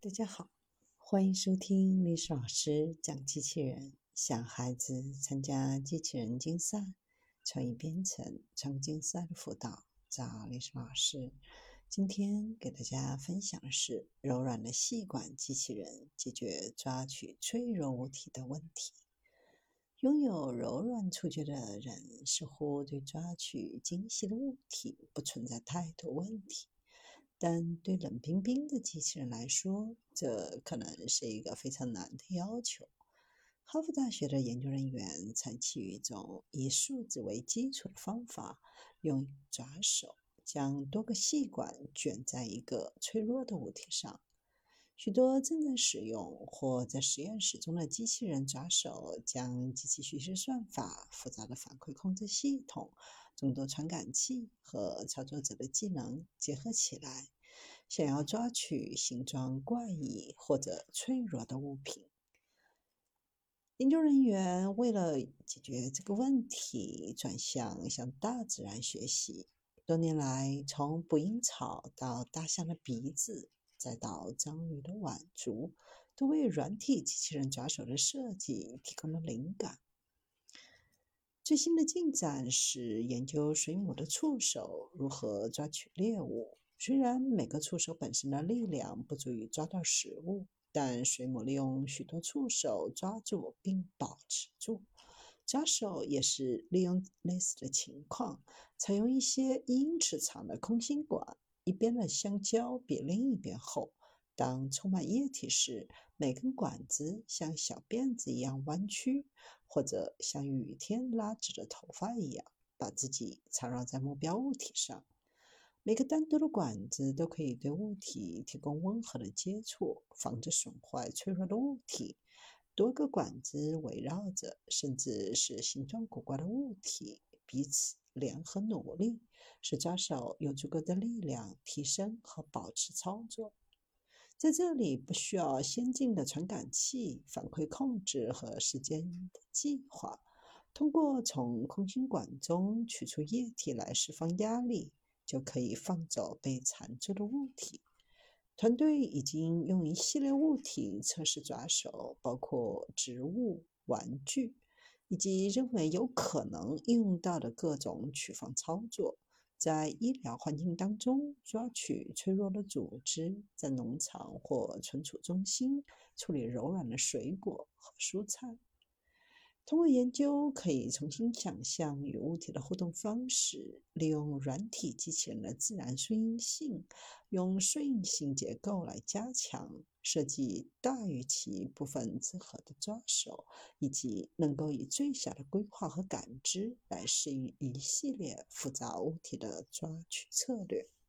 大家好，欢迎收听历史老师讲机器人。想孩子参加机器人竞赛、创意编程、创竞赛的辅导，找历史老师。今天给大家分享的是柔软的细管机器人解决抓取脆弱物体的问题。拥有柔软触觉的人似乎对抓取精细的物体不存在太多问题。但对冷冰冰的机器人来说，这可能是一个非常难的要求。哈佛大学的研究人员采取一种以数字为基础的方法，用爪手将多个细管卷在一个脆弱的物体上。许多正在使用或在实验室中的机器人爪手，将机器学习算法、复杂的反馈控制系统。众多传感器和操作者的技能结合起来，想要抓取形状怪异或者脆弱的物品。研究人员为了解决这个问题，转向向大自然学习。多年来，从捕蝇草到大象的鼻子，再到章鱼的腕足，都为软体机器人抓手的设计提供了灵感。最新的进展是研究水母的触手如何抓取猎物。虽然每个触手本身的力量不足以抓到食物，但水母利用许多触手抓住并保持住。抓手也是利用类似的情况，采用一些一英尺长的空心管，一边的香蕉比另一边厚。当充满液体时，每根管子像小辫子一样弯曲，或者像雨天拉直的头发一样，把自己缠绕在目标物体上。每个单独的管子都可以对物体提供温和的接触，防止损坏脆弱的物体。多个管子围绕着，甚至是形状古怪的物体彼此联合努力，使抓手有足够的力量提升和保持操作。在这里不需要先进的传感器、反馈控制和时间的计划。通过从空心管中取出液体来释放压力，就可以放走被缠住的物体。团队已经用一系列物体测试抓手，包括植物、玩具，以及认为有可能应用到的各种取放操作。在医疗环境当中抓取脆弱的组织，在农场或存储中心处理柔软的水果和蔬菜。通过研究，可以重新想象与物体的互动方式，利用软体机器人的自然顺应性，用顺应性结构来加强。设计大于其部分之和的抓手，以及能够以最小的规划和感知来适应一系列复杂物体的抓取策略。